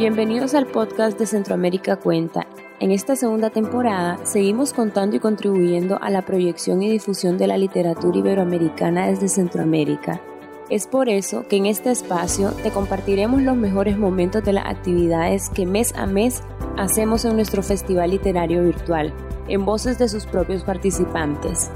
Bienvenidos al podcast de Centroamérica Cuenta. En esta segunda temporada seguimos contando y contribuyendo a la proyección y difusión de la literatura iberoamericana desde Centroamérica. Es por eso que en este espacio te compartiremos los mejores momentos de las actividades que mes a mes hacemos en nuestro festival literario virtual, en voces de sus propios participantes.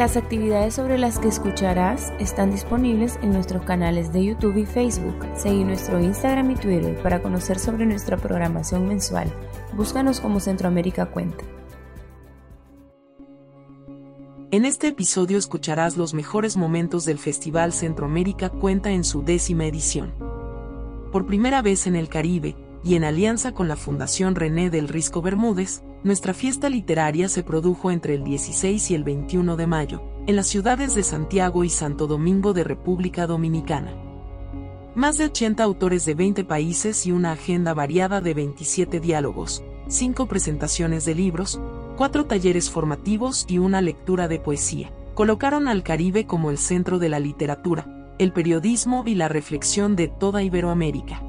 Las actividades sobre las que escucharás están disponibles en nuestros canales de YouTube y Facebook. Seguí nuestro Instagram y Twitter para conocer sobre nuestra programación mensual. Búscanos como Centroamérica Cuenta. En este episodio escucharás los mejores momentos del Festival Centroamérica Cuenta en su décima edición. Por primera vez en el Caribe, y en alianza con la Fundación René del Risco Bermúdez, nuestra fiesta literaria se produjo entre el 16 y el 21 de mayo, en las ciudades de Santiago y Santo Domingo de República Dominicana. Más de 80 autores de 20 países y una agenda variada de 27 diálogos, 5 presentaciones de libros, 4 talleres formativos y una lectura de poesía, colocaron al Caribe como el centro de la literatura, el periodismo y la reflexión de toda Iberoamérica.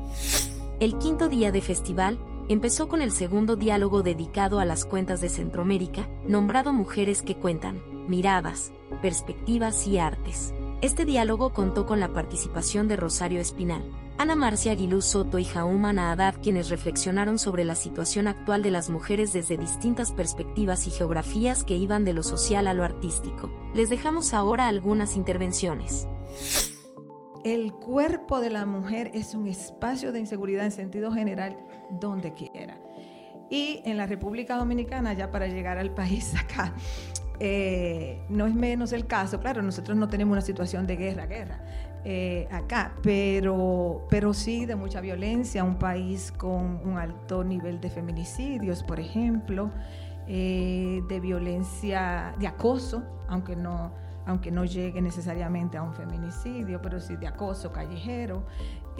El quinto día de festival empezó con el segundo diálogo dedicado a las cuentas de Centroamérica, nombrado Mujeres que Cuentan, Miradas, Perspectivas y Artes. Este diálogo contó con la participación de Rosario Espinal, Ana Marcia Aguilú Soto y Jauma Naadad quienes reflexionaron sobre la situación actual de las mujeres desde distintas perspectivas y geografías que iban de lo social a lo artístico. Les dejamos ahora algunas intervenciones. El cuerpo de la mujer es un espacio de inseguridad en sentido general donde quiera. Y en la República Dominicana, ya para llegar al país acá, eh, no es menos el caso. Claro, nosotros no tenemos una situación de guerra, guerra eh, acá, pero, pero sí de mucha violencia, un país con un alto nivel de feminicidios, por ejemplo, eh, de violencia, de acoso, aunque no aunque no llegue necesariamente a un feminicidio, pero sí de acoso callejero.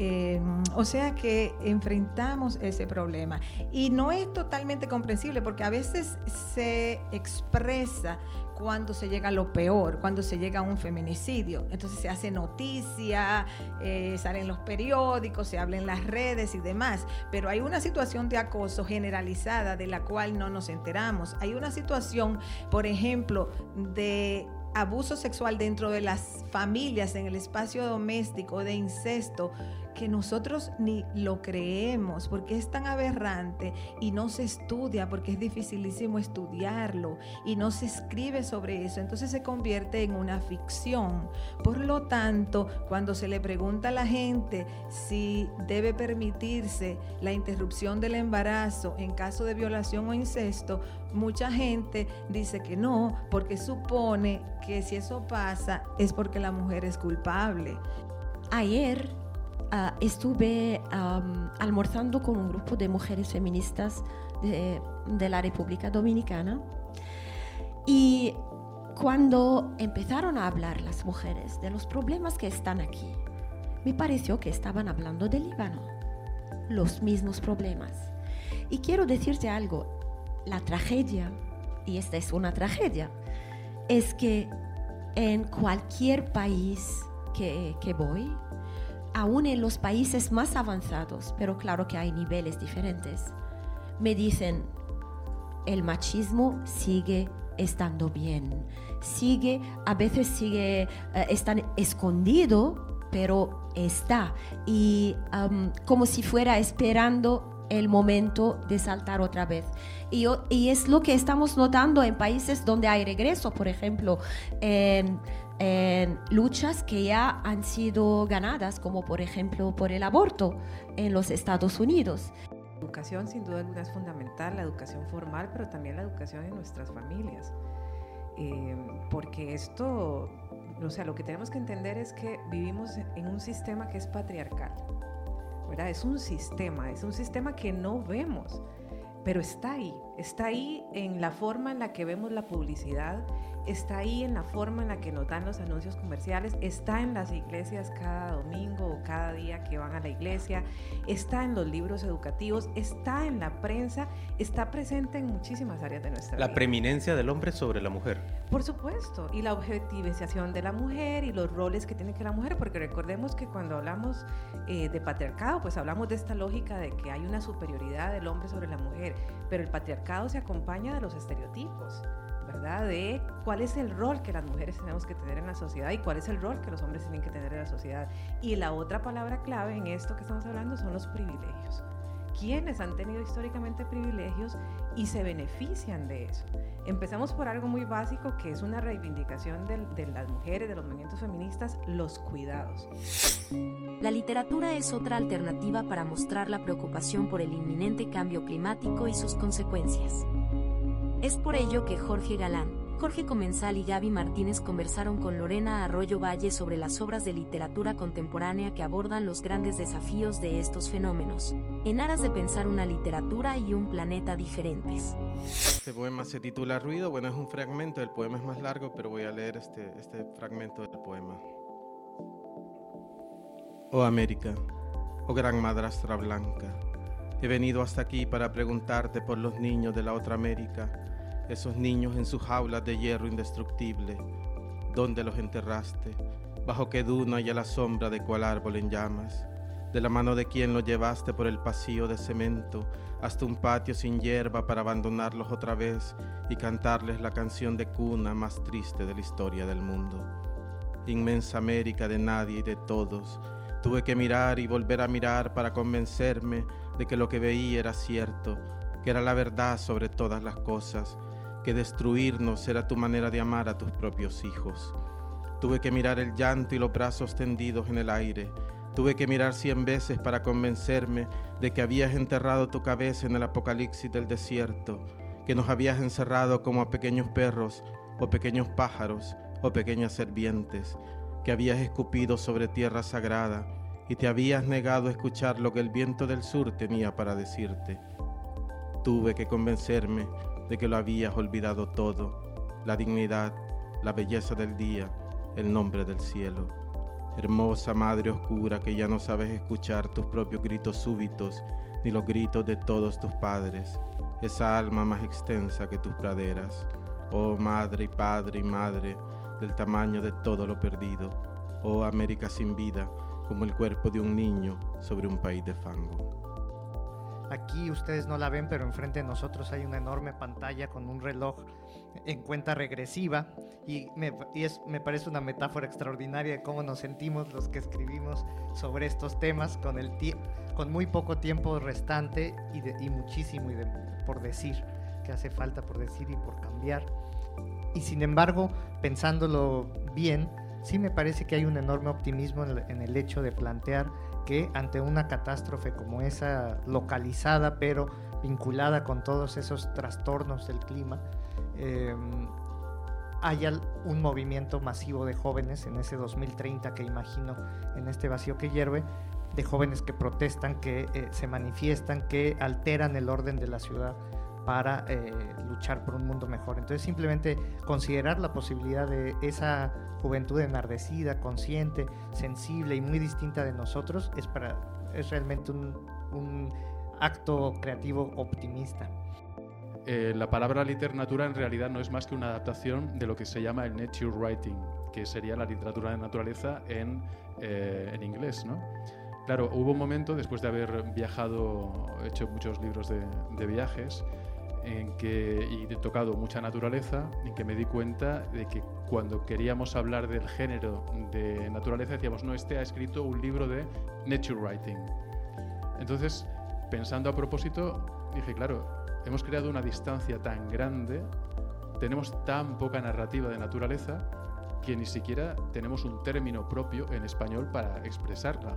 Em, o sea que enfrentamos ese problema. Y no es totalmente comprensible porque a veces se expresa cuando se llega a lo peor, cuando se llega a un feminicidio. Entonces se hace noticia, eh, salen los periódicos, se habla en las redes y demás. Pero hay una situación de acoso generalizada de la cual no nos enteramos. Hay una situación, por ejemplo, de abuso sexual dentro de las familias, en el espacio doméstico, de incesto, que nosotros ni lo creemos porque es tan aberrante y no se estudia porque es dificilísimo estudiarlo y no se escribe sobre eso, entonces se convierte en una ficción. Por lo tanto, cuando se le pregunta a la gente si debe permitirse la interrupción del embarazo en caso de violación o incesto, mucha gente dice que no porque supone que si eso pasa es porque la mujer es culpable. Ayer Ah, estuve almorzando con un grupo de mujeres feministas de, de, la República Dominicana y cuando empezaron a hablar las mujeres de los problemas que están aquí, me pareció que estaban hablando del Líbano, los mismos problemas. Y quiero decirte algo, la tragedia, y esta es una tragedia, es que en cualquier país que, que voy, aún en los países más avanzados, pero claro que hay niveles diferentes, me dicen, el machismo sigue estando bien, sigue, a veces sigue, eh, están escondido, pero está, y como si fuera esperando el momento de saltar otra vez. Y, y, es lo que estamos notando en países donde hay regreso, por ejemplo, en en luchas que ya han sido ganadas, como por ejemplo por el aborto en los Estados Unidos. La educación sin duda alguna es fundamental, la educación formal, pero también la educación en nuestras familias. Eh, porque esto, o sea, lo que tenemos que entender es que vivimos en un sistema que es patriarcal, ¿verdad? Es un sistema, es un sistema que no vemos, pero está ahí, está ahí en la forma en la que vemos la publicidad, está ahí en la forma en la que nos dan los anuncios comerciales, está en las iglesias cada domingo o cada día que van a la iglesia, está en los libros educativos, está en la prensa, está presente en muchísimas áreas de nuestra vida. La preeminencia del hombre sobre la mujer. Por supuesto, y la objetivización de la mujer y los roles que tiene que la mujer, porque recordemos que cuando hablamos eh, de patriarcado, pues hablamos de esta lógica de que hay una superioridad del hombre sobre la mujer, pero el patriarcado se acompaña de los estereotipos. ¿verdad? De cuál es el rol que las mujeres tenemos que tener en la sociedad y cuál es el rol que los hombres tienen que tener en la sociedad. Y la otra palabra clave en esto que estamos hablando son los privilegios quienes han tenido históricamente privilegios y se benefician de eso. Empezamos por algo muy básico que es una reivindicación de, de, las mujeres, de los movimientos feministas, los cuidados. La literatura es otra alternativa para mostrar la preocupación por el inminente cambio climático y sus consecuencias. Es por ello que Jorge Galán, Jorge Comensal y Gaby Martínez conversaron con Lorena Arroyo Valle sobre las obras de literatura contemporánea que abordan los grandes desafíos de estos fenómenos, en aras de pensar una literatura y un planeta diferentes. Este poema se titula Ruido, bueno, es un fragmento, el poema es más largo, pero voy a leer este, este fragmento del poema. Oh América, oh gran madrastra blanca, he venido hasta aquí para preguntarte por los niños de la otra América esos niños en sus jaulas de hierro indestructible, ¿dónde los enterraste? ¿Bajo qué duna y a la sombra de cuál árbol en llamas? De la mano de quien los llevaste por el pasillo de cemento hasta un patio sin hierba para abandonarlos otra vez y cantarles la canción de cuna más triste de la historia del mundo. Inmensa América de nadie y de todos, tuve que mirar y volver a mirar para convencerme de que lo que veía era cierto, que era la verdad sobre todas las cosas, que destruirnos era tu manera de amar a tus propios hijos. Tuve que mirar el llanto y los brazos tendidos en el aire. Tuve que mirar cien veces para convencerme de que habías enterrado tu cabeza en el apocalipsis del desierto, que nos habías encerrado como a pequeños perros o pequeños pájaros o pequeñas serpientes, que habías escupido sobre tierra sagrada y te habías negado a escuchar lo que el viento del sur tenía para decirte. Tuve que convencerme de que lo habías olvidado todo, la dignidad, la belleza del día, el nombre del cielo. Hermosa Madre Oscura que ya no sabes escuchar tus propios gritos súbitos ni los gritos de todos tus padres, esa alma más extensa que tus praderas. Oh Madre y Padre y Madre del tamaño de todo lo perdido. Oh América sin vida, como el cuerpo de un niño sobre un país de fango. Aquí ustedes no la ven, pero enfrente de nosotros hay una enorme pantalla con un reloj en cuenta regresiva y, me, es, me parece una metáfora extraordinaria de cómo nos sentimos los que escribimos sobre estos temas con, el con muy poco tiempo restante y, y muchísimo y por decir, que hace falta por decir y por cambiar. Y sin embargo, pensándolo bien, sí me parece que hay un enorme optimismo en el hecho de plantear que ante una catástrofe como esa, localizada pero vinculada con todos esos trastornos del clima, eh, haya un movimiento masivo de jóvenes en ese 2030 que imagino en este vacío que hierve, de jóvenes que protestan, que eh, se manifiestan, que alteran el orden de la ciudad para eh, luchar por un mundo mejor. Entonces simplemente considerar la posibilidad de esa juventud enardecida, consciente, sensible y muy distinta de nosotros es, para, es realmente un, un acto creativo optimista. Eh, la palabra literatura en realidad no es más que una adaptación de lo que se llama el nature writing, que sería la literatura de naturaleza en, eh, en inglés, ¿no? Claro, hubo un momento, después de haber viajado, hecho muchos libros de, de viajes, en que, y he tocado mucha naturaleza, en que me di cuenta de que cuando queríamos hablar del género de naturaleza decíamos, no, este ha escrito un libro de nature writing. Entonces, pensando a propósito, dije, claro, hemos creado una distancia tan grande, tenemos tan poca narrativa de naturaleza, que ni siquiera tenemos un término propio en español para expresarla.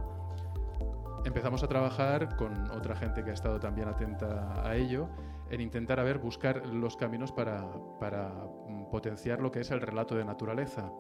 Empezamos a trabajar con otra gente que ha estado también atenta a ello en intentar a ver, buscar los caminos para, para mm, potenciar lo que es el relato de naturaleza.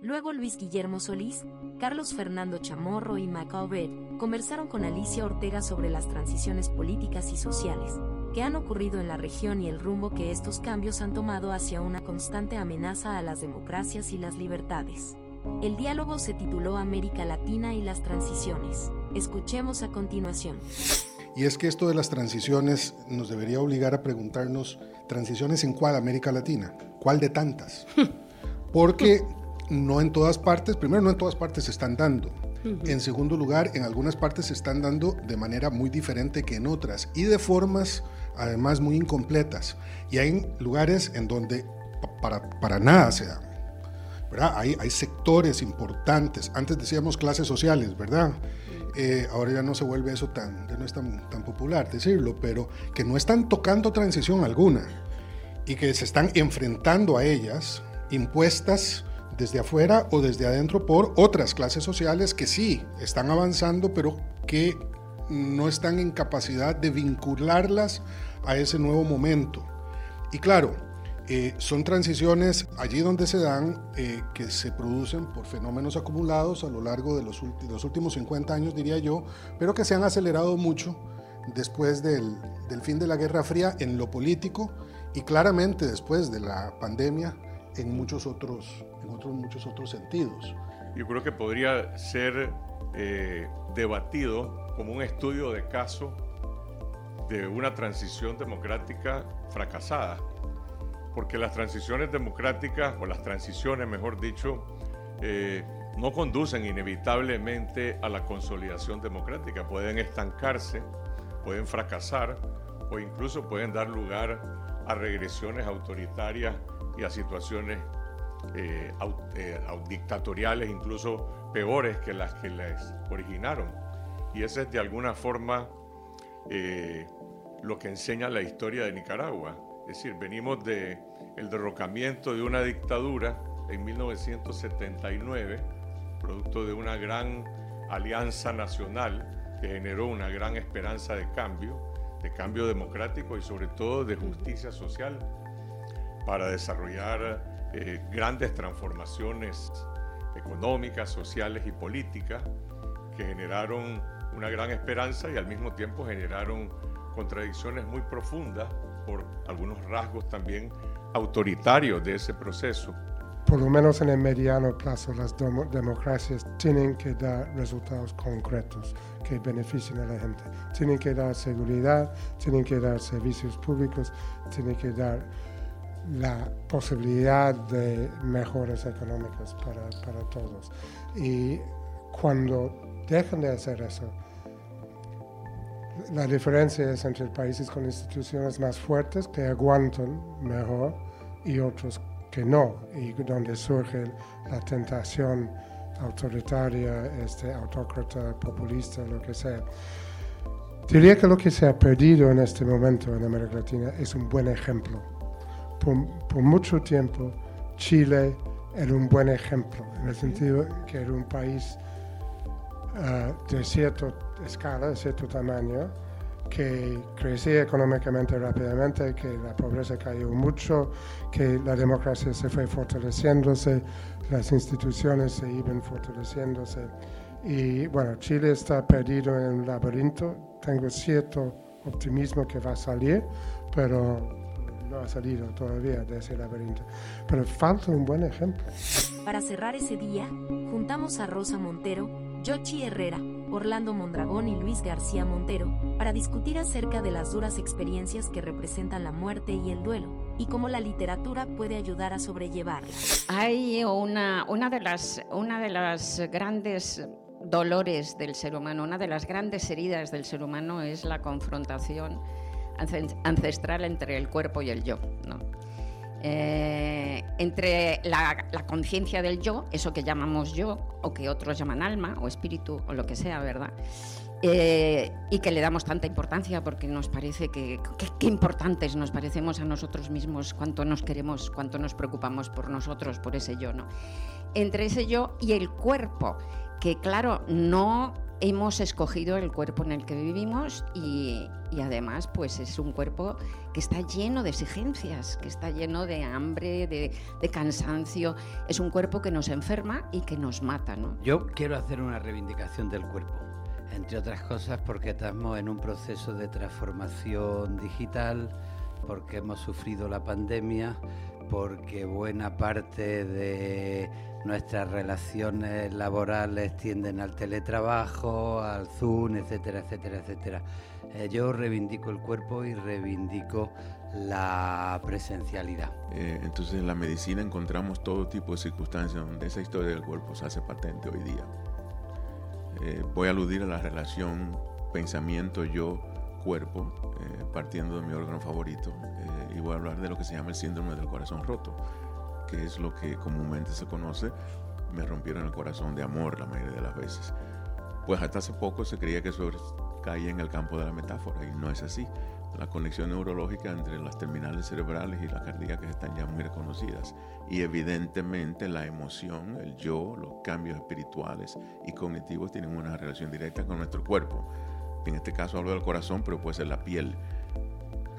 Luego Luis Guillermo Solís, Carlos Fernando Chamorro y Macaubert conversaron con Alicia Ortega sobre las transiciones políticas y sociales que han ocurrido en la región y el rumbo que estos cambios han tomado hacia una constante amenaza a las democracias y las libertades. El diálogo se tituló América Latina y las transiciones. Escuchemos a continuación. Y es que esto de las transiciones nos debería obligar a preguntarnos, ¿transiciones en cuál América Latina? ¿Cuál de tantas? Porque no en todas partes, primero no en todas partes se están dando. En segundo lugar, en algunas partes se están dando de manera muy diferente que en otras y de formas además muy incompletas. Y hay lugares en donde para, para nada se dan. ¿verdad? Hay, hay sectores importantes, antes decíamos clases sociales, ¿verdad? Eh, ahora ya no se vuelve eso tan, ya no es tan, tan popular decirlo, pero que no están tocando transición alguna y que se están enfrentando a ellas, impuestas desde afuera o desde adentro por otras clases sociales que sí están avanzando, pero que no están en capacidad de vincularlas a ese nuevo momento. Y claro, eh, son transiciones allí donde se dan eh, que se producen por fenómenos acumulados a lo largo de los, últimos 50 años, diría yo, pero que se han acelerado mucho después del, del fin de la Guerra Fría en lo político y claramente después de la pandemia en muchos otros, en otros, muchos otros sentidos. Yo creo que podría ser eh, debatido como un estudio de caso de una transición democrática fracasada, porque las transiciones democráticas, o las transiciones, mejor dicho, eh, no conducen inevitablemente a la consolidación democrática, pueden estancarse, pueden fracasar o incluso pueden dar lugar a regresiones autoritarias y a situaciones eh, eh, dictatoriales, incluso peores que las que les originaron. Y ese es de alguna forma lo que enseña la historia de Nicaragua. Es decir, venimos del el derrocamiento de una dictadura en 1979, producto de una gran alianza nacional que generó una gran esperanza de cambio, de cambio democrático y sobre todo de justicia social para desarrollar eh, grandes transformaciones económicas, sociales y políticas que generaron una gran esperanza y al mismo tiempo generaron contradicciones muy profundas por algunos rasgos también autoritarios de ese proceso. Por lo menos en el mediano plazo las democracias tienen que dar resultados concretos que beneficien a la gente. Tienen que dar seguridad, tienen que dar servicios públicos, tienen que dar la posibilidad de mejoras económicas para, para todos. Y cuando dejan de hacer eso, la diferencia es entre países con instituciones más fuertes que aguantan mejor y otros que no, y donde surge la tentación autoritaria, este, autócrata, populista, lo que sea. Diría que lo que se ha perdido en este momento en América Latina es un buen ejemplo por, mucho tiempo Chile era un buen ejemplo, en el sentido que era un país ah, de cierta escala, de cierto tamaño, que crecía económicamente rápidamente, que la pobreza cayó mucho, que la democracia se fue fortaleciéndose, las instituciones se iban fortaleciéndose. Y bueno, Chile está perdido en un laberinto. Tengo cierto optimismo que va a salir, pero no ha salido todavía de ese laberinto. Pero falta un buen ejemplo. Para cerrar ese día, juntamos a Rosa Montero, Yochi Herrera, Orlando Mondragón y Luis García Montero para discutir acerca de las duras experiencias que representan la muerte y el duelo y cómo la literatura puede ayudar a sobrellevarla. Hay una, una, de las, una de las grandes dolores del ser humano, una de las grandes heridas del ser humano es la confrontación ancestral entre el cuerpo y el yo. Eh, entre la, conciencia del yo, eso que llamamos yo, o que otros llaman alma, o espíritu, o lo que sea, ¿verdad? Eh, y que le damos tanta importancia porque nos parece que, qué importantes nos parecemos a nosotros mismos, cuánto nos queremos, cuánto nos preocupamos por nosotros, por ese yo, ¿no? Entre ese yo y el cuerpo, que claro, no hemos escogido el cuerpo en el que vivimos y, además pues es un cuerpo que está lleno de exigencias, que está lleno de hambre, de, cansancio. Es un cuerpo que nos enferma y que nos mata. ¿no? Yo quiero hacer una reivindicación del cuerpo, entre otras cosas porque estamos en un proceso de transformación digital, porque hemos sufrido la pandemia, porque buena parte de nuestras relaciones laborales tienden al teletrabajo, al Zoom, etcétera, etcétera, etcétera. Eh, yo reivindico el cuerpo y reivindico la presencialidad. Eh, entonces en la medicina encontramos todo tipo de circunstancias donde esa historia del cuerpo se hace patente hoy día. Eh, voy a aludir a la relación pensamiento-yo-cuerpo, partiendo de mi órgano favorito, y voy a hablar de lo que se llama el síndrome del corazón roto, que es lo que comúnmente se conoce, me rompieron el corazón de amor la mayoría de las veces. Pues hasta hace poco se creía que eso caía en el campo de la metáfora y no es así. La conexión neurológica entre las terminales cerebrales y las cardíacas están ya muy reconocidas y evidentemente la emoción, el yo, los cambios espirituales y cognitivos tienen una relación directa con nuestro cuerpo. En este caso hablo del corazón, pero puede ser la piel.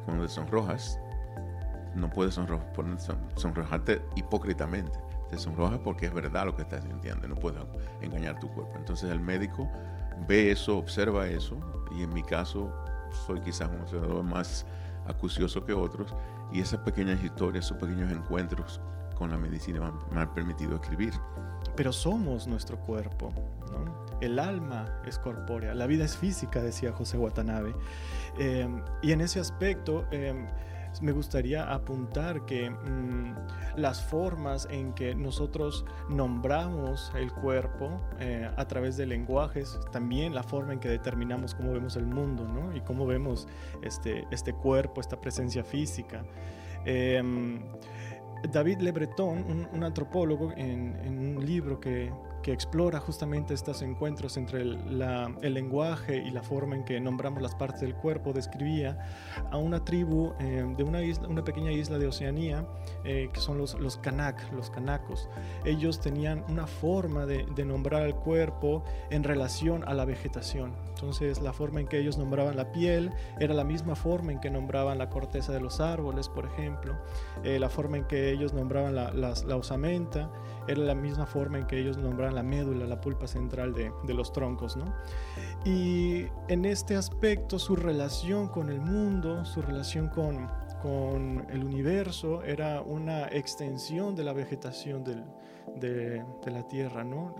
Cuando te sonrojas, no puedes sonrojarte hipócritamente. Te sonrojas porque es verdad lo que estás sintiendo, no puedes engañar tu cuerpo. Entonces el médico ve eso, observa eso, y en mi caso soy quizás un observador más acucioso que otros, y esas pequeñas historias, esos pequeños encuentros con la medicina me han permitido escribir. Pero somos nuestro cuerpo, El alma es corpórea, la vida es física, decía José Watanabe. Eh, y en ese aspecto, eh, me gustaría apuntar que mm, las formas en que nosotros nombramos el cuerpo eh, a través de lenguajes, también la forma en que determinamos cómo vemos el mundo ¿no? y cómo vemos este, este cuerpo, esta presencia física. Em, David Le Breton, un, antropólogo, en, en, un libro que, que explora justamente estos encuentros entre el, lenguaje y la forma en que nombramos las partes del cuerpo, describía a una tribu eh, de una, isla, una pequeña isla de Oceanía, eh, que son los, los Kanak, los Kanakos. Ellos tenían una forma de, nombrar el cuerpo en relación a la vegetación. Entonces la forma en que ellos nombraban la piel era la misma forma en que nombraban la corteza de los árboles, por ejemplo. Eh, la forma en que ellos nombraban la, la osamenta era la misma forma en que ellos nombraban la médula, la pulpa central de, los troncos. ¿no? Y en este aspecto su relación con el mundo, su relación con, el universo era una extensión de la vegetación de, la Tierra, ¿no?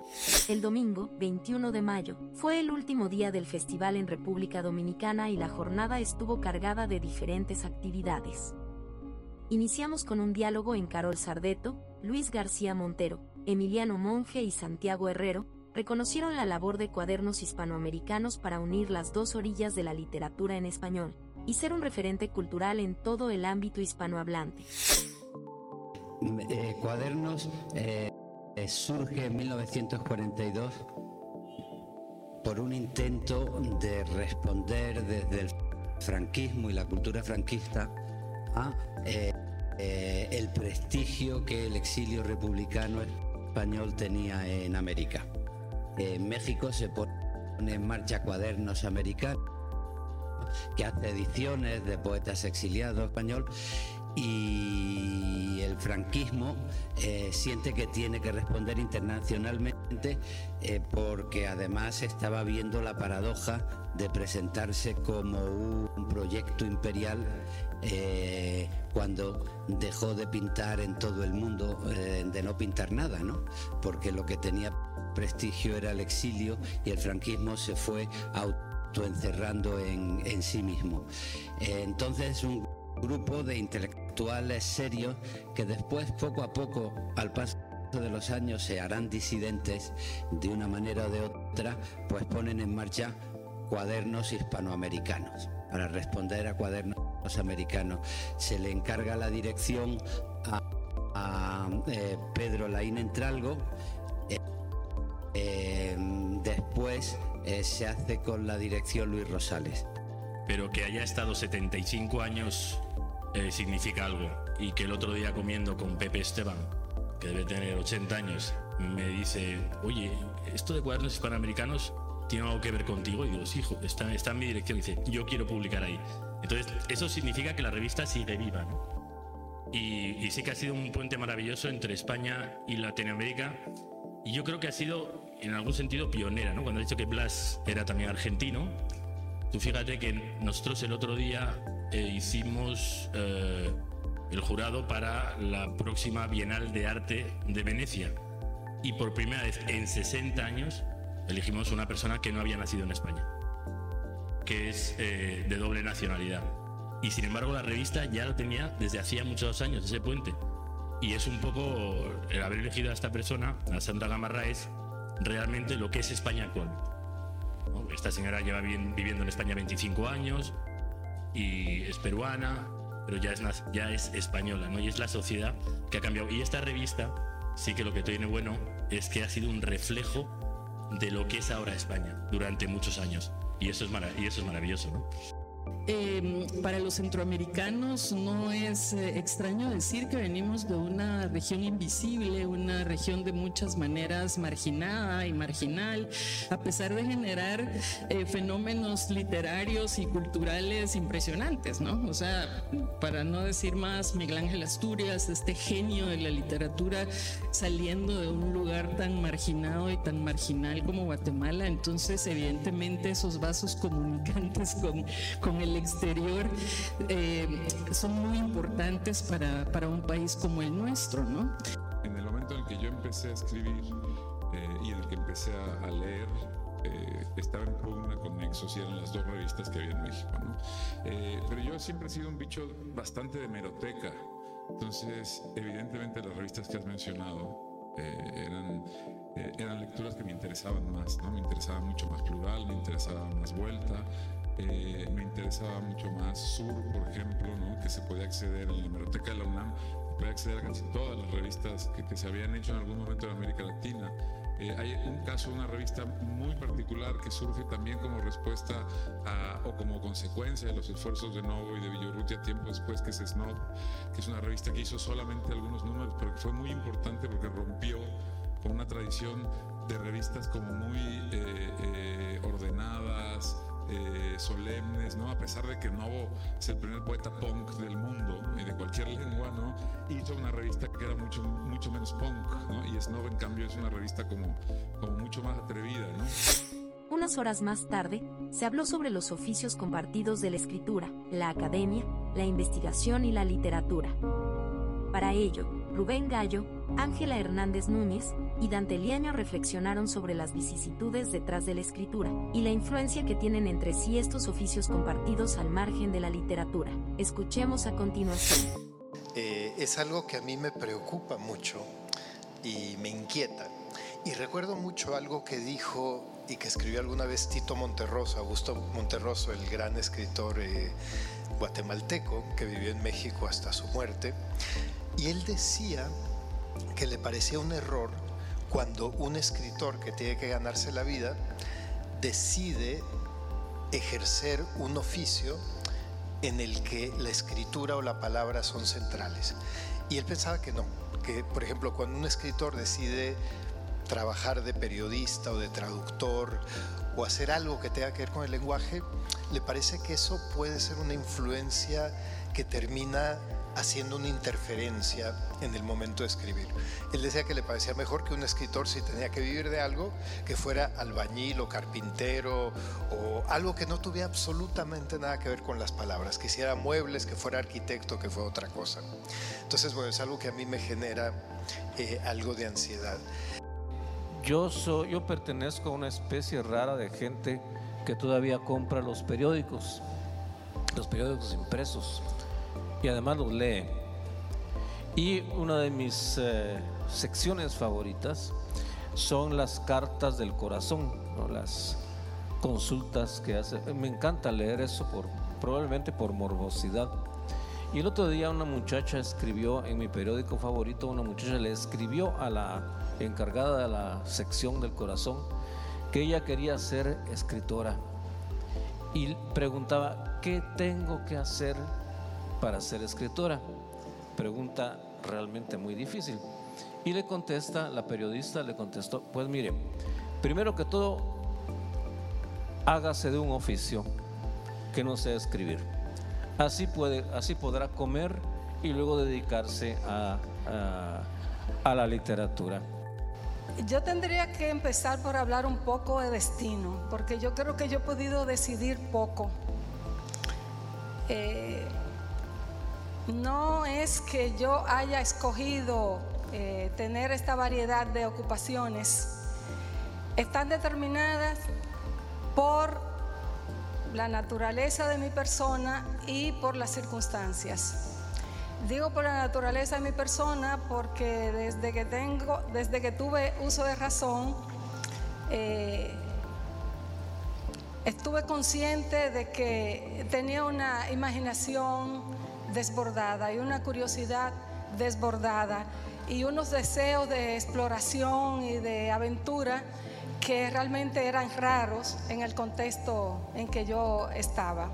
El domingo, 21 de mayo, fue el último día del festival en República Dominicana y la jornada estuvo cargada de diferentes actividades. Iniciamos con un diálogo en Carol Sardeto, Luis García Montero, Emiliano Monge y Santiago Herrero, reconocieron la labor de cuadernos hispanoamericanos para unir las dos orillas de la literatura en español y ser un referente cultural en todo el ámbito hispanohablante. Eh, cuadernos eh, surge en 1942 por un intento de responder desde el franquismo y la cultura franquista eh, eh, el prestigio que el exilio republicano español tenía en América. En México se pone en marcha cuadernos americanos que hace ediciones de poetas exiliados español y el franquismo eh, siente que tiene que responder internacionalmente porque además estaba viendo la paradoja de presentarse como un proyecto imperial eh, cuando dejó de pintar en todo el mundo, de no pintar nada, ¿no? Porque lo que tenía prestigio era el exilio y el franquismo se fue autoencerrando en, en sí mismo. entonces un grupo de intelectuales serios que después, poco a poco, al paso de los años, se harán disidentes de una manera o de otra, pues ponen en marcha cuadernos hispanoamericanos. Para responder a cuadernos americanos se le encarga la dirección a, eh, Pedro Laín Entralgo. Eh, eh, después se hace con la dirección Luis Rosales. Pero que haya estado 75 años eh, significa algo. Y que el otro día comiendo con Pepe Esteban, que debe tener 80 años, me dice, oye, esto de cuadernos hispanoamericanos tiene algo que ver contigo. Y digo, sí, hijo, está, en mi dirección. Dice, yo quiero publicar ahí. Entonces, eso significa que la revista sigue viva, Y, y sí que ha sido un puente maravilloso entre España y Latinoamérica. Y yo creo que ha sido, en algún sentido, pionera, ¿no? Cuando he dicho que Blas era también argentino, tú fíjate que nosotros el otro día eh, hicimos eh, el jurado para la próxima Bienal de Arte de Venecia. y por primera vez en 60 años elegimos una persona que no había nacido en España, que es eh, de doble nacionalidad. Y sin embargo la revista ya lo tenía desde hacía muchos años, ese puente. Y es un poco el haber elegido a esta persona, a Sandra Gamarra, es realmente lo que es España actual. Esta señora lleva vivi- viviendo en España 25 años y es peruana, pero ya es, ya es española, ¿no? Y es la sociedad que ha cambiado. Y esta revista sí que lo que tiene bueno es que ha sido un reflejo de lo que es ahora España durante muchos años. Y eso es, y eso es maravilloso, ¿no? Eh, para los centroamericanos no es eh, extraño decir que venimos de una región invisible, una región de muchas maneras marginada y marginal, a pesar de generar eh, fenómenos literarios y culturales impresionantes, ¿no? O sea, para no decir más, Miguel Ángel Asturias, este genio de la literatura saliendo de un lugar tan marginado y tan marginal como Guatemala, entonces evidentemente esos vasos comunicantes con, con el exterior eh, son muy importantes para, para un país como el nuestro, ¿no? En el momento en el que yo empecé a escribir eh, y en el que empecé a, a leer, eh, estaba en pugna con Nexos y eran las dos revistas que había en México. ¿no? Eh, pero yo siempre he sido un bicho bastante de meroteca. Entonces, evidentemente las revistas que has mencionado eh, eran, eh, eran lecturas que me interesaban más, ¿no? Me interesaba mucho más plural, me interesaba más vuelta, eh, me interesaba mucho más sur, por ejemplo, ¿no? Que se podía acceder en la hemeroteca de la UNAM, se podía acceder a casi todas las revistas que, que se habían hecho en algún momento en América Latina. Eh, hay un caso, una revista muy particular que surge también como respuesta a, o como consecuencia de los esfuerzos de Novo y de Villorrutia tiempo después, que es Snob, que es una revista que hizo solamente algunos números, pero que fue muy importante porque rompió con una tradición de revistas como muy eh, eh, ordenadas, eh, solemnes, ¿no? A pesar de que Novo es el primer poeta punk del mundo y de cualquier lengua, ¿no? Hizo una revista que era mucho, mucho menos punk, ¿no? Y Snob, en cambio, es una revista como, como mucho más atrevida, ¿no? Unas horas más tarde, se habló sobre los oficios compartidos de la escritura, la academia, la investigación y la literatura. Para ello, Rubén Gallo, Ángela Hernández Núñez y Dante Liaño reflexionaron sobre las vicisitudes detrás de la escritura y la influencia que tienen entre sí estos oficios compartidos al margen de la literatura. Escuchemos a continuación. Eh, es algo que a mí me preocupa mucho y me inquieta. Y recuerdo mucho algo que dijo y que escribió alguna vez Tito Monterroso, Augusto Monterroso, el gran escritor eh, guatemalteco que vivió en México hasta su muerte. Y él decía que le parecía un error cuando un escritor que tiene que ganarse la vida decide ejercer un oficio en el que la escritura o la palabra son centrales. Y él pensaba que no, que por ejemplo cuando un escritor decide trabajar de periodista o de traductor o hacer algo que tenga que ver con el lenguaje, le parece que eso puede ser una influencia que termina haciendo una interferencia en el momento de escribir. Él decía que le parecía mejor que un escritor si tenía que vivir de algo, que fuera albañil o carpintero o algo que no tuviera absolutamente nada que ver con las palabras, que hiciera muebles, que fuera arquitecto, que fuera otra cosa. Entonces, bueno, es algo que a mí me genera eh, algo de ansiedad. Yo, soy, yo pertenezco a una especie rara de gente que todavía compra los periódicos, los periódicos impresos, y además los lee. Y una de mis eh, secciones favoritas son las cartas del corazón, ¿no? las consultas que hace. Me encanta leer eso por, probablemente por morbosidad. Y el otro día una muchacha escribió en mi periódico favorito, una muchacha le escribió a la encargada de la sección del corazón que ella quería ser escritora y preguntaba, ¿qué tengo que hacer para ser escritora? Pregunta realmente muy difícil. Y le contesta, la periodista le contestó, pues mire, primero que todo, hágase de un oficio que no sea escribir. Así, puede, así podrá comer y luego dedicarse a, la literatura. Yo tendría que empezar por hablar un poco de destino, porque yo creo que yo he podido decidir poco. Eh, no es que yo haya escogido eh, tener esta variedad de ocupaciones están determinadas por la naturaleza de mi persona y por las circunstancias. Digo por la naturaleza de mi persona porque desde que tengo, desde que tuve uso de razón, eh, estuve consciente de que tenía una imaginación desbordada y una curiosidad desbordada y unos deseos de exploración y de aventura que realmente eran raros en el contexto en que yo estaba.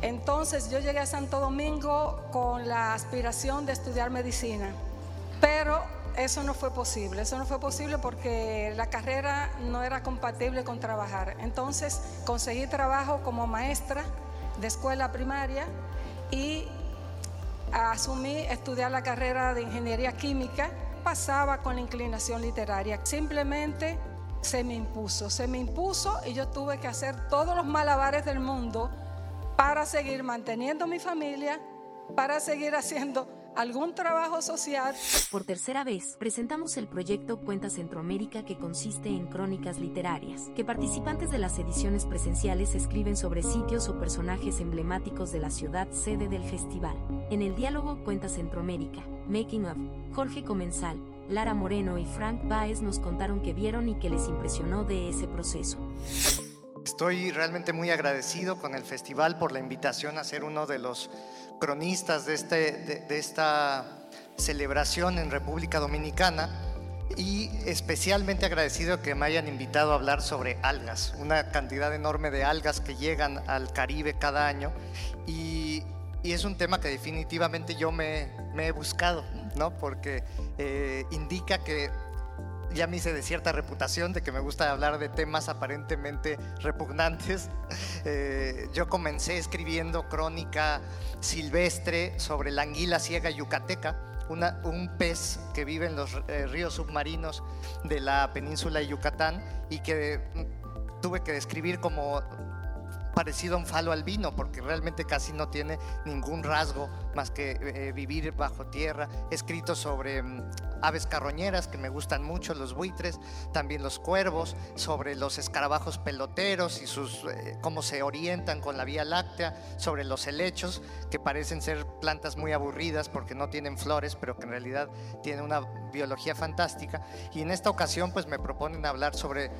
Entonces yo llegué a Santo Domingo con la aspiración de estudiar medicina, pero eso no fue posible, eso no fue posible porque la carrera no era compatible con trabajar. Entonces conseguí trabajo como maestra de escuela primaria y asumí estudiar la carrera de ingeniería química, pasaba con la inclinación literaria. Simplemente se me impuso, se me impuso y yo tuve que hacer todos los malabares del mundo para seguir manteniendo mi familia, para seguir haciendo algún trabajo social. Por tercera vez, presentamos el proyecto Cuenta Centroamérica que consiste en crónicas literarias, que participantes de las ediciones presenciales escriben sobre sitios o personajes emblemáticos de la ciudad sede del festival. En el diálogo Cuenta Centroamérica, Making of, Jorge Comensal, Lara Moreno y Frank Baez nos contaron que vieron y que les impresionó de ese proceso. Estoy realmente muy agradecido con el festival por la invitación a ser uno de los cronistas de, este, de, esta celebración en República Dominicana y especialmente agradecido que me hayan invitado a hablar sobre algas, una cantidad enorme de algas que llegan al Caribe cada año y, y es un tema que definitivamente yo me, me he buscado, ¿no? porque eh, indica que ya me hice de cierta reputación de que me gusta hablar de temas aparentemente repugnantes. Eh, yo comencé escribiendo crónica silvestre sobre la anguila ciega yucateca, un pez que vive en los eh, ríos submarinos de la península de Yucatán y que mm, tuve que describir como parecido a un falo albino, porque realmente casi no tiene ningún rasgo más que eh, vivir bajo tierra. Escrito sobre mm, aves carroñeras que me gustan mucho, los buitres, también los cuervos, sobre los escarabajos peloteros y sus eh, cómo se orientan con la Vía Láctea, sobre los helechos, que parecen ser plantas muy aburridas porque no tienen flores, pero que en realidad tienen una biología fantástica. Y en esta ocasión pues me proponen hablar sobre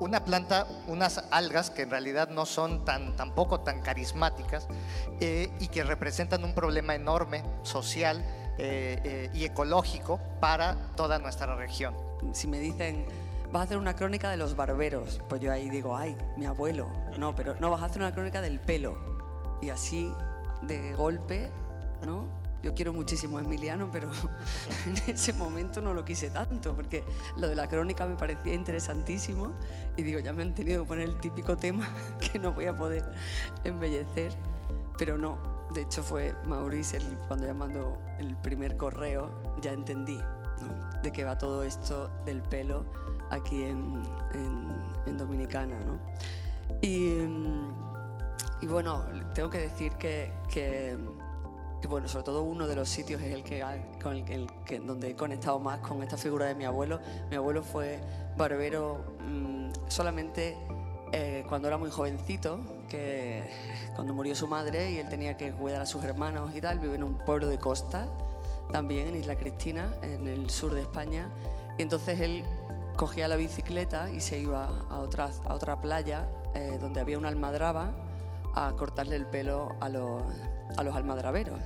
una planta, unas algas que en realidad no son tan, tampoco tan carismáticas eh, y que representan un problema enorme social eh, eh, y ecológico para toda nuestra región. Si me dicen, vas a hacer una crónica de los barberos, pues yo ahí digo, ay, mi abuelo. No, pero no, vas a hacer una crónica del pelo. Y así, de golpe, ¿no? Yo quiero muchísimo a Emiliano, pero en ese momento no lo quise tanto, porque lo de la crónica me parecía interesantísimo y digo, ya me han tenido que poner el típico tema que no voy a poder embellecer, pero no. De hecho fue Maurice el, cuando llamando el primer correo, ya entendí de qué va todo esto del pelo aquí en, en, Dominicana. ¿no? Y, y, bueno, tengo que decir que, que bueno, sobre todo uno de los sitios es el que, con el, que, donde he conectado más con esta figura de mi abuelo. Mi abuelo fue barbero mm, solamente eh, cuando era muy jovencito, que cuando murió su madre y él tenía que cuidar a sus hermanos y tal, vive en un pueblo de costa, también en Isla Cristina, en el sur de España. Y entonces él cogía la bicicleta y se iba a otra, a otra playa eh, donde había una almadraba a cortarle el pelo a los, a los almadraberos.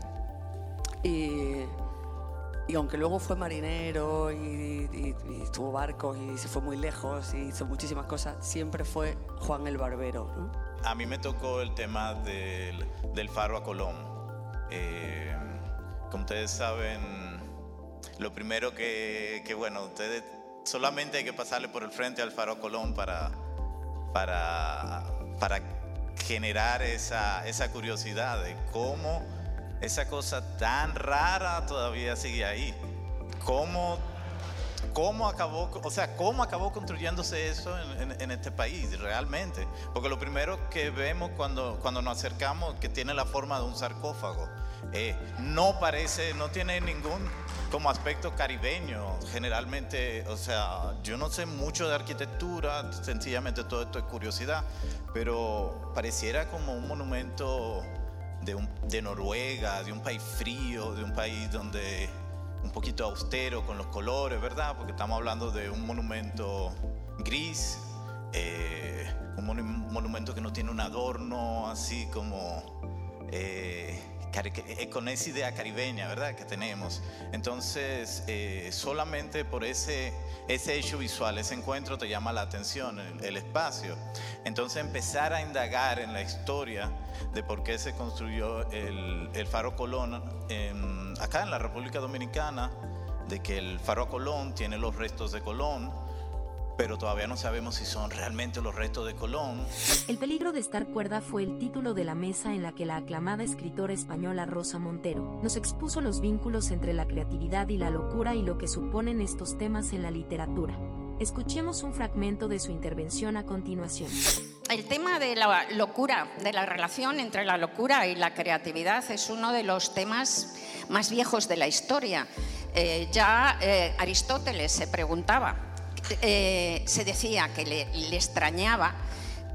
Y, y aunque luego fue marinero y, tuvo barcos y se fue muy lejos y hizo muchísimas cosas, siempre fue Juan el Barbero. A mí me tocó el tema del, del faro a Colón. Eh, como ustedes saben, lo primero que, que, bueno, ustedes solamente hay que pasarle por el frente al faro a Colón para, para, para generar esa, esa curiosidad de cómo esa cosa tan rara todavía sigue ahí. ¿Cómo, cómo acabó, o sea, cómo acabó construyéndose eso en, este país realmente? Porque lo primero que vemos cuando, cuando nos acercamos, que tiene la forma de un sarcófago, Eh, no parece, no tiene ningún como aspecto caribeño, generalmente, o sea, yo no sé mucho de arquitectura, sencillamente todo esto es curiosidad, pero pareciera como un monumento de, un- de Noruega, de un país frío, de un país donde un poquito austero con los colores, ¿verdad? Porque estamos hablando de un monumento gris, eh, un monu- monumento que no tiene un adorno así como eh, con esa idea caribeña, ¿verdad? Que tenemos. Entonces, eh, solamente por ese, ese hecho visual, ese encuentro te llama la atención, el, espacio. Entonces, empezar a indagar en la historia de por qué se construyó el, Faro Colón en- acá en la República Dominicana, de que el Faro Colón tiene los restos de Colón, pero todavía no sabemos si son realmente los restos de Colón. El peligro de estar cuerda fue el título de la mesa en la que la aclamada escritora española Rosa Montero nos expuso los vínculos entre la creatividad y la locura y lo que suponen estos temas en la literatura. Escuchemos un fragmento de su intervención a continuación. El tema de la locura, de la relación entre la locura y la creatividad es uno de los temas más viejos de la historia. Eh, ya eh, Aristóteles se preguntaba, eh, se decía que le, extrañaba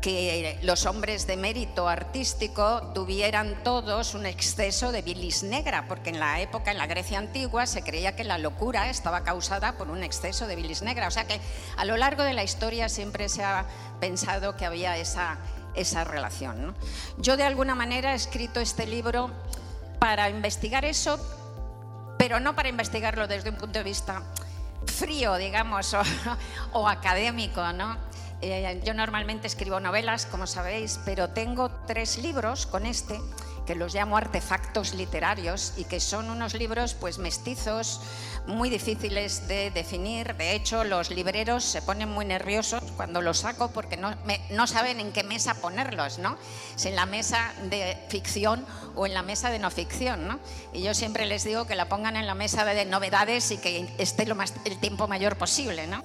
que los hombres de mérito artístico tuvieran todos un exceso de bilis negra, porque en la época, en la Grecia antigua, se creía que la locura estaba causada por un exceso de bilis negra. O sea que a lo largo de la historia siempre se ha pensado que había esa, esa relación. Yo de alguna manera he escrito este libro para investigar eso, pero no para investigarlo desde un punto de vista frío, digamos, o, académico, ¿no? Eh, yo normalmente escribo novelas, como sabéis, pero tengo tres libros con este que los llamo artefactos literarios y que son unos libros pues mestizos muy difíciles de definir. De hecho, los libreros se ponen muy nerviosos cuando los saco porque no, me- no saben en qué mesa ponerlos, ¿no? Si en la mesa de ficción o en la mesa de no ficción, ¿no? Y yo siempre les digo que la pongan en la mesa de novedades y que esté lo más, el tiempo mayor posible, ¿no?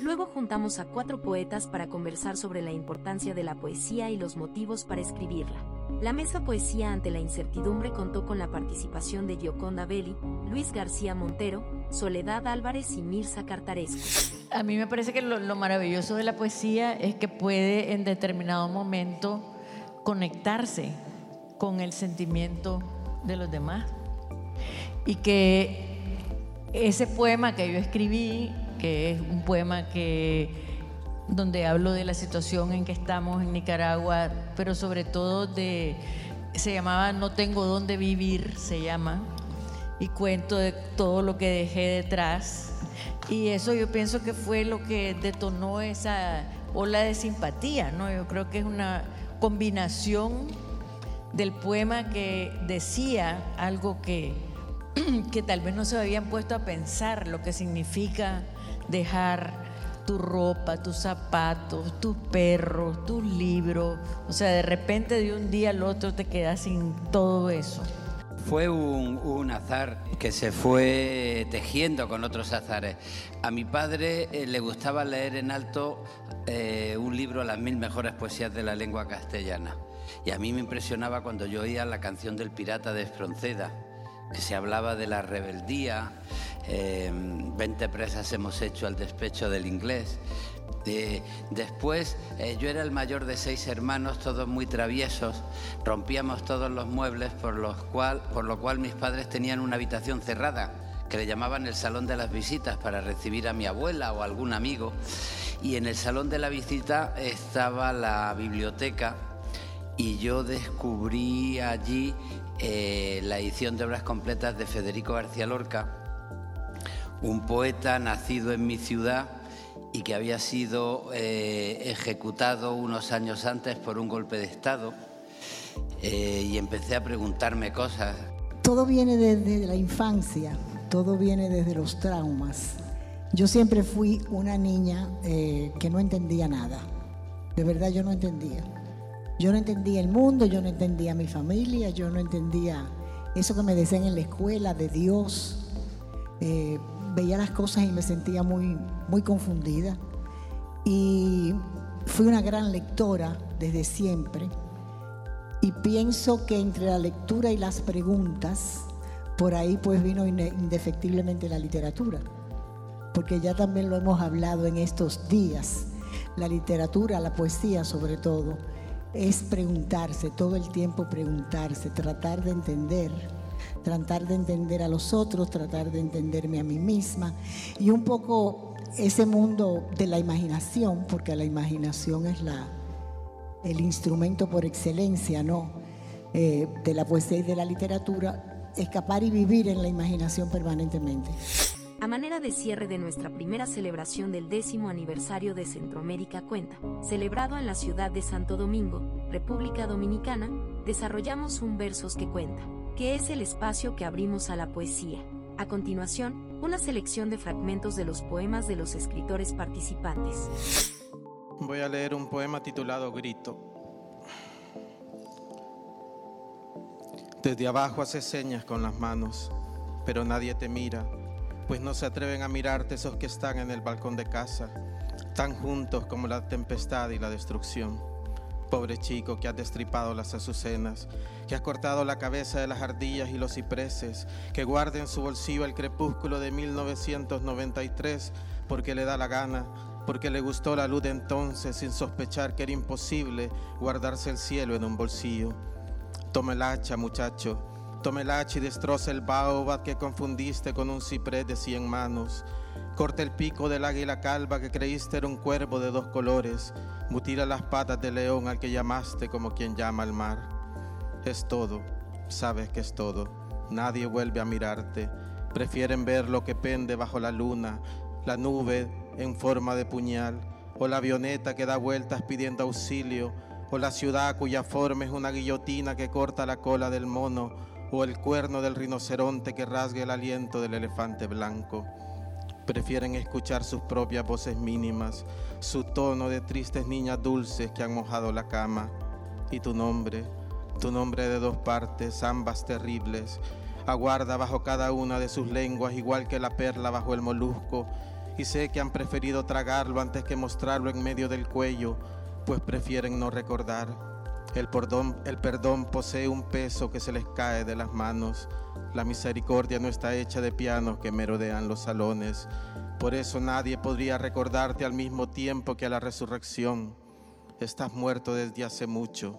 Luego juntamos a cuatro poetas para conversar sobre la importancia de la poesía y los motivos para escribirla. La mesa Poesía ante la incertidumbre contó con la participación de Gioconda Belli, Luis García Montero, Soledad Álvarez y Mirza Cartaresco. A mí me parece que lo, lo maravilloso de la poesía es que puede en determinado momento conectarse con el sentimiento de los demás. Y que ese poema que yo escribí, que es un poema que donde hablo de la situación en que estamos en Nicaragua, pero sobre todo de se llamaba No tengo dónde vivir, se llama, y cuento de todo lo que dejé detrás. Y eso yo pienso que fue lo que detonó esa ola de simpatía, ¿no? Yo creo que es una combinación del poema que decía algo que, que tal vez no se habían puesto a pensar, lo que significa dejar tu ropa, tus zapatos, tus perros, tus libros. O sea, de repente de un día al otro te quedas sin todo eso. Fue un, azar que se fue tejiendo con otros azares. A mi padre eh, le gustaba leer en alto eh, un libro, Las mil mejores poesías de la lengua castellana. Y a mí me impresionaba cuando yo oía la canción del pirata de Espronceda, que se hablaba de la rebeldía, eh, 20 presas hemos hecho al despecho del inglés. Después eh, yo era el mayor de seis hermanos, todos muy traviesos, rompíamos todos los muebles, por, los cual, por lo cual mis padres tenían una habitación cerrada que le llamaban el salón de las visitas para recibir a mi abuela o algún amigo. Y en el salón de la visita estaba la biblioteca y yo descubrí allí eh, la edición de obras completas de Federico García Lorca, un poeta nacido en mi ciudad y que había sido eh, ejecutado unos años antes por un golpe de Estado. Eh, y empecé a preguntarme cosas. Todo viene desde la infancia, todo viene desde los traumas. Yo siempre fui una niña eh, que no entendía nada. De verdad yo no entendía. Yo no entendía el mundo, yo no entendía mi familia, yo no entendía eso que me decían en la escuela de Dios. Veía las cosas y me sentía muy, muy confundida. Y fui una gran lectora desde siempre. Y pienso que entre la lectura y las preguntas, por ahí pues vino indefectiblemente la literatura, porque ya también lo hemos hablado en estos días. La literatura, la poesía sobre todo, es preguntarse, todo el tiempo preguntarse, tratar de entender, tratar de entender a los otros, tratar de entenderme a mí misma y un poco ese mundo de la imaginación, porque la imaginación es la, el instrumento por excelencia, ¿no? Eh, de la poesía y de la literatura, escapar y vivir en la imaginación permanentemente. A manera de cierre de nuestra primera celebración del décimo aniversario de Centroamérica Cuenta, celebrado en la ciudad de Santo Domingo, República Dominicana, desarrollamos un Versos que Cuenta, que es el espacio que abrimos a la poesía. A continuación, una selección de fragmentos de los poemas de los escritores participantes. Voy a leer un poema titulado Grito. Desde abajo haces señas con las manos, pero nadie te mira, pues no se atreven a mirarte esos que están en el balcón de casa, tan juntos como la tempestad y la destrucción. Pobre chico que has destripado las azucenas, que has cortado la cabeza de las ardillas y los cipreses, que guarda en su bolsillo el crepúsculo de 1993 porque le da la gana, porque le gustó la luz de entonces sin sospechar que era imposible guardarse el cielo en un bolsillo. Toma el hacha, muchacho, toma el hacha y destroza el baobab que confundiste con un ciprés de cien manos. Corta el pico del águila calva que creíste era un cuervo de dos colores. Mutila las patas del león al que llamaste como quien llama al mar. Es todo, sabes que es todo. Nadie vuelve a mirarte. Prefieren ver lo que pende bajo la luna, la nube en forma de puñal, o la avioneta que da vueltas pidiendo auxilio, o la ciudad cuya forma es una guillotina que corta la cola del mono, o el cuerno del rinoceronte que rasga el aliento del elefante blanco. Prefieren escuchar sus propias voces mínimas, su tono de tristes niñas dulces que han mojado la cama. Y tu nombre, tu nombre de dos partes, ambas terribles, aguarda bajo cada una de sus lenguas igual que la perla bajo el molusco. Y sé que han preferido tragarlo antes que mostrarlo en medio del cuello, pues prefieren no recordar. El perdón, posee un peso que se les cae de las manos. La misericordia no está hecha de pianos que merodean los salones. Por eso nadie podría recordarte al mismo tiempo que a la resurrección. Estás muerto desde hace mucho,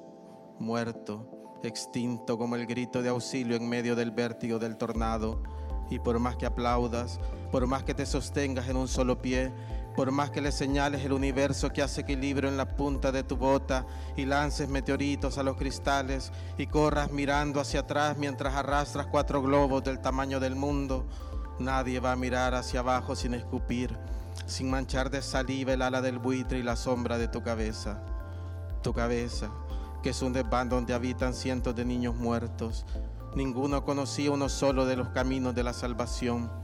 muerto, extinto como el grito de auxilio en medio del vértigo del tornado. Y por más que aplaudas, por más que te sostengas en un solo pie, por más que le señales el universo que hace equilibrio en la punta de tu bota y lances meteoritos a los cristales y corras mirando hacia atrás mientras arrastras cuatro globos del tamaño del mundo, nadie va a mirar hacia abajo sin escupir, sin manchar de saliva el ala del buitre y la sombra de tu cabeza. Tu cabeza, que es un desván donde habitan cientos de niños muertos. Ninguno conocía uno solo de los caminos de la salvación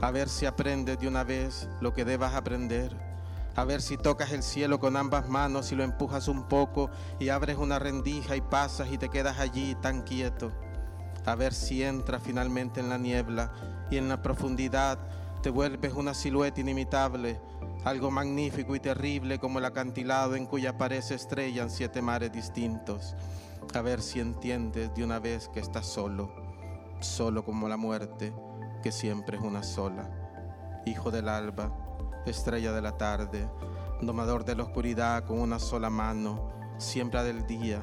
a ver si aprendes de una vez lo que debas aprender, a ver si tocas el cielo con ambas manos y lo empujas un poco y abres una rendija y pasas y te quedas allí tan quieto, a ver si entras finalmente en la niebla y en la profundidad te vuelves una silueta inimitable, algo magnífico y terrible como el acantilado en cuya pared se estrellan siete mares distintos, a ver si entiendes de una vez que estás solo, solo como la muerte que siempre es una sola. Hijo del alba, estrella de la tarde, domador de la oscuridad con una sola mano, siembra del día,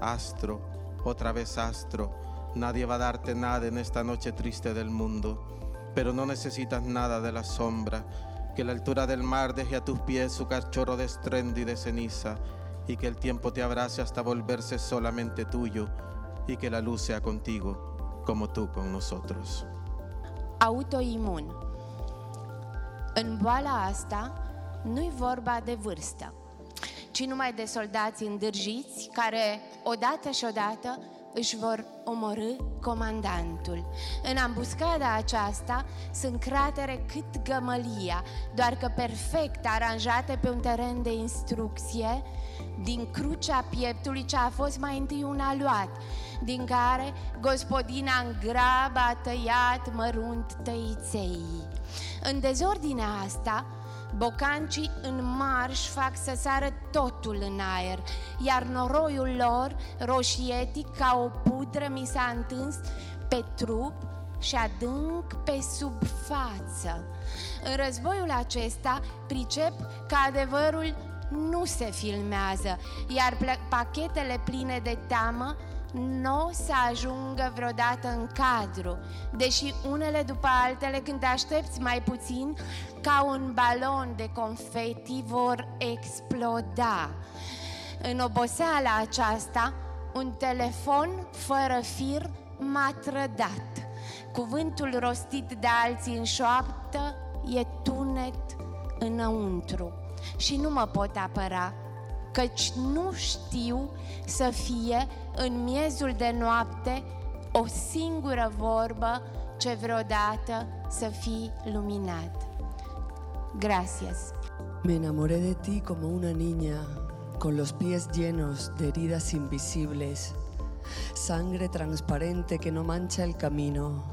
astro, otra vez astro. Nadie va a darte nada en esta noche triste del mundo, pero no necesitas nada de la sombra. Que la altura del mar deje a tus pies su cachorro de estruendo y de ceniza, y que el tiempo te abrace hasta volverse solamente tuyo, y que la luz sea contigo, como tú con nosotros. Autoimun. În boala asta nu-i vorba de vârstă, ci numai de soldați îndârjiți care, odată și odată, își vor omorâ comandantul. În ambuscada aceasta sunt cratere cât gămălia, doar că perfect aranjate pe un teren de instrucție, din crucea pieptului ce a fost mai întâi un aluat, din care gospodina în grabă a tăiat mărunt tăiței. În dezordinea asta, Bocancii în marș fac să sară totul în aer, iar noroiul lor, roșietic ca o pudră, mi s-a întins pe trup și adânc pe sub față. În războiul acesta pricep că adevărul nu se filmează, iar pachetele pline de teamă nu o să ajungă vreodată în cadru, deși unele după altele, când te aștepți mai puțin, ca un balon de confeti vor exploda. În oboseala aceasta, un telefon fără fir m-a trădat. Cuvântul rostit de alții în șoaptă e tunet înăuntru și nu mă pot apăra, căci nu știu să fie în miezul de noapte o singură vorbă ce vreodată să fie luminat. Gracias. Me enamoré de ti como una niña, con los pies llenos de heridas invisibles, sangre transparente que no mancha el camino.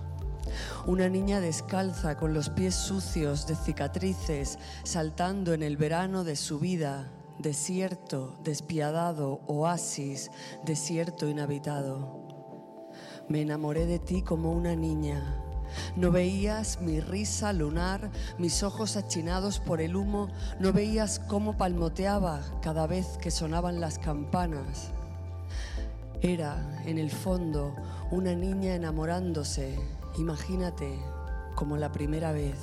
Una niña descalza con los pies sucios de cicatrices, saltando en el verano de su vida desierto, despiadado, oasis, desierto inhabitado. Me enamoré de ti como una niña. No veías mi risa lunar, mis ojos achinados por el humo, no veías cómo palmoteaba cada vez que sonaban las campanas. Era, en el fondo, una niña enamorándose, imagínate, como la primera vez.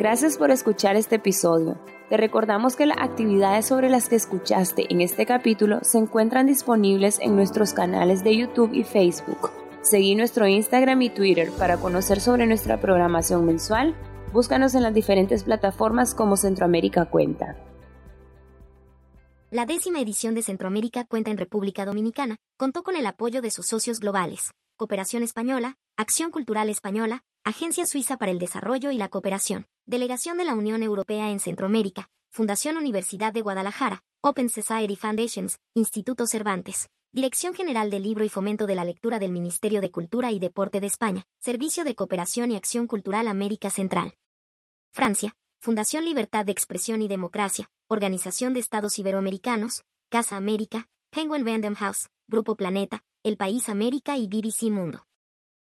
Gracias por escuchar este episodio. Te recordamos que las actividades sobre las que escuchaste en este capítulo se encuentran disponibles en nuestros canales de YouTube y Facebook. Seguí nuestro Instagram y Twitter para conocer sobre nuestra programación mensual. Búscanos en las diferentes plataformas como Centroamérica Cuenta. La décima edición de Centroamérica Cuenta en República Dominicana contó con el apoyo de sus socios globales, Cooperación Española, Acción Cultural Española, Agencia Suiza para el Desarrollo y la Cooperación, Delegación de la Unión Europea en Centroamérica, Fundación Universidad de Guadalajara, Open Society Foundations, Instituto Cervantes, Dirección General del Libro y Fomento de la Lectura del Ministerio de Cultura y Deporte de España, Servicio de Cooperación y Acción Cultural América Central. Francia, Fundación Libertad de Expresión y Democracia, Organización de Estados Iberoamericanos, Casa América, Penguin Random House, Grupo Planeta, El País América y BBC Mundo.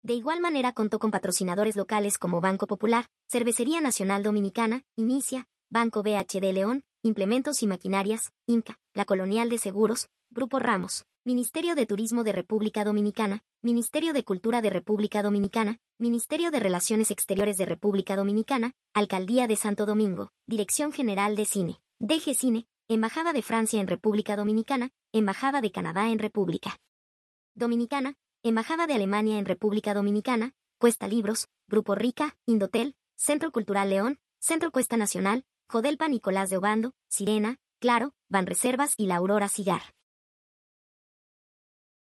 De igual manera contó con patrocinadores locales como Banco Popular, Cervecería Nacional Dominicana, Inicia, Banco BHD León, Implementos y Maquinarias, Inca, La Colonial de Seguros, Grupo Ramos, Ministerio de Turismo de República Dominicana, Ministerio de Cultura de República Dominicana, Ministerio de Relaciones Exteriores de República Dominicana, Alcaldía de Santo Domingo, Dirección General de Cine, DG Cine, Embajada de Francia en República Dominicana, Embajada de Canadá en República Dominicana, Embajada de Alemania en República Dominicana, Cuesta Libros, Grupo Rica, Indotel, Centro Cultural León, Centro Cuesta Nacional, Jodelpa Nicolás de Obando, Sirena, Claro, Banreservas y La Aurora Cigar.